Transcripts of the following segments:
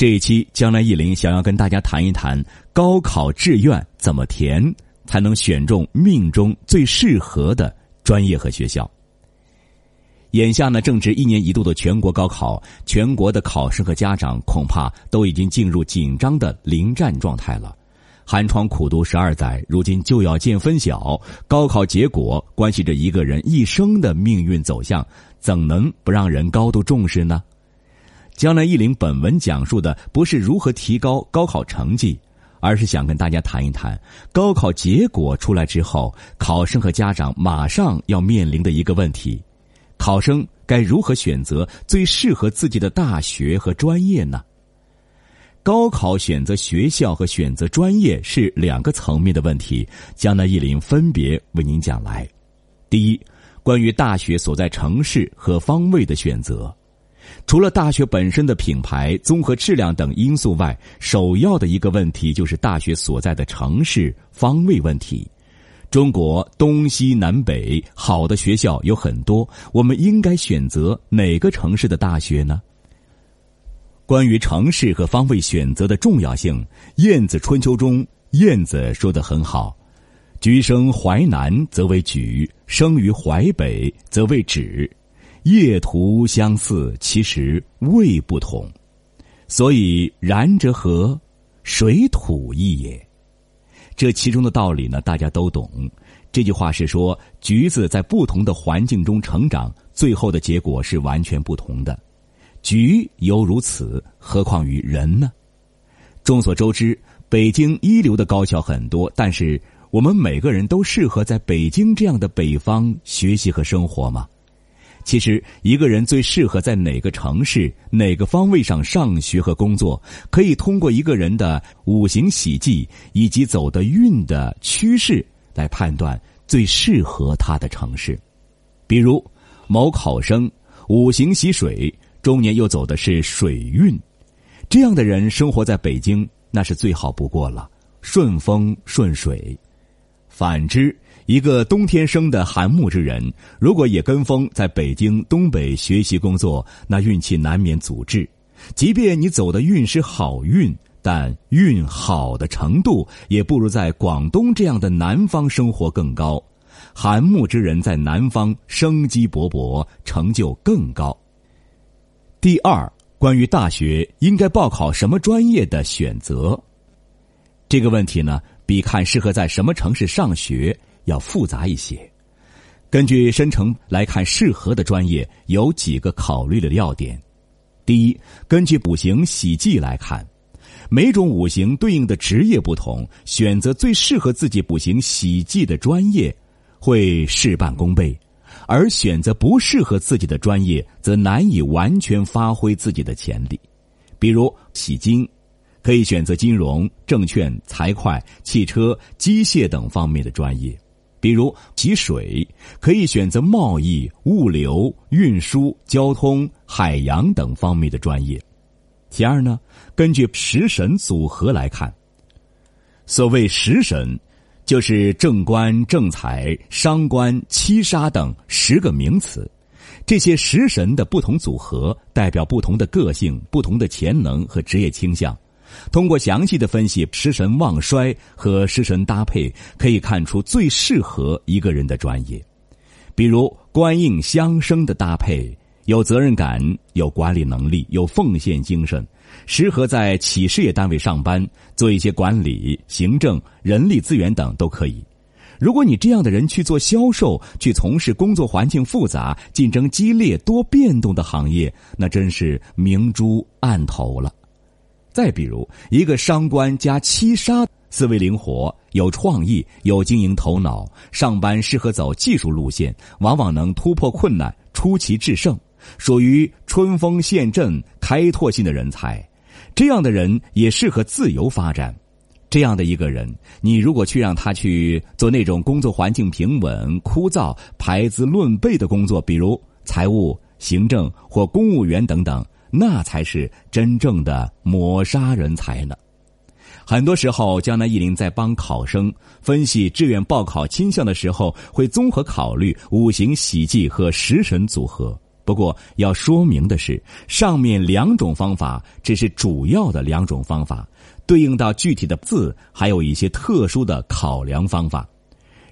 这一期江南忆林想要跟大家谈一谈高考志愿怎么填才能选中命中最适合的专业和学校。眼下呢，正值一年一度的全国高考，全国的考生和家长恐怕都已经进入紧张的临战状态了。寒窗苦读十二载，如今就要见分晓。高考结果关系着一个人一生的命运走向，怎能不让人高度重视呢？江南一林本文讲述的不是如何提高高考成绩，而是想跟大家谈一谈高考结果出来之后，考生和家长马上要面临的一个问题。考生该如何选择最适合自己的大学和专业呢？高考选择学校和选择专业是两个层面的问题，江南一林分别为您讲来。第一，关于大学所在城市和方位的选择，除了大学本身的品牌、综合质量等因素外，首要的一个问题就是大学所在的城市方位问题。中国东西南北好的学校有很多，我们应该选择哪个城市的大学呢？关于城市和方位选择的重要性，《晏子春秋》中晏子说的很好：“橘生淮南，则为橘；生于淮北，则为枳。业图相似，其实味不同。所以然则何？水土异也。”这其中的道理呢，大家都懂。这句话是说，橘子在不同的环境中成长，最后的结果是完全不同的。橘犹如此，何况于人呢？众所周知，北京一流的高校很多，但是我们每个人都适合在北京这样的北方学习和生活吗？其实，一个人最适合在哪个城市、哪个方位上上学和工作，可以通过一个人的五行喜忌以及走的运的趋势来判断最适合他的城市。比如，某考生五行喜水，中年又走的是水运，这样的人生活在北京那是最好不过了，顺风顺水。反之，一个冬天生的寒木之人，如果也跟风在北京东北学习工作，那运气难免阻滞。即便你走的运是好运，但运好的程度也不如在广东这样的南方生活更高。寒木之人在南方生机勃勃，成就更高。第二，关于大学应该报考什么专业的选择，这个问题呢，比看适合在什么城市上学。要复杂一些。根据申城来看，适合的专业有几个考虑的要点：第一，根据五行喜忌来看，每种五行对应的职业不同，选择最适合自己五行喜忌的专业会事半功倍；而选择不适合自己的专业，则难以完全发挥自己的潜力。比如喜金，可以选择金融、证券、财会、汽车、机械等方面的专业。比如集水，可以选择贸易、物流、运输、交通、海洋等方面的专业。其二呢，根据食神组合来看，所谓食神，就是正官、正财、伤官、七杀等十个名词。这些食神的不同组合，代表不同的个性、不同的潜能和职业倾向。通过详细的分析食神旺衰和食神搭配，可以看出最适合一个人的专业。比如官印相生的搭配，有责任感、有管理能力、有奉献精神，适合在企事业单位上班，做一些管理、行政、人力资源等都可以。如果你这样的人去做销售，去从事工作环境复杂、竞争激烈、多变动的行业，那真是明珠暗投了。再比如，一个伤官加七杀，思维灵活，有创意，有经营头脑，上班适合走技术路线，往往能突破困难，出奇制胜，属于春风陷阵、开拓性的人才。这样的人也适合自由发展。这样的一个人，你如果去让他去做那种工作环境平稳、枯燥、排资论辈的工作，比如财务、行政或公务员等等。那才是真正的抹杀人才呢。很多时候，江南一林在帮考生分析志愿报考倾向的时候，会综合考虑五行喜忌和食神组合。不过要说明的是，上面两种方法只是主要的两种方法，对应到具体的字还有一些特殊的考量方法。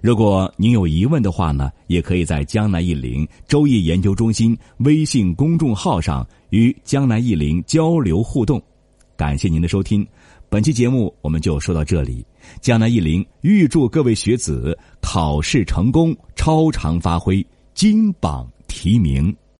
如果您有疑问的话呢，也可以在江南易林周易研究中心微信公众号上与江南易林交流互动。感谢您的收听，本期节目我们就说到这里。江南易林预祝各位学子考试成功，超常发挥，金榜题名。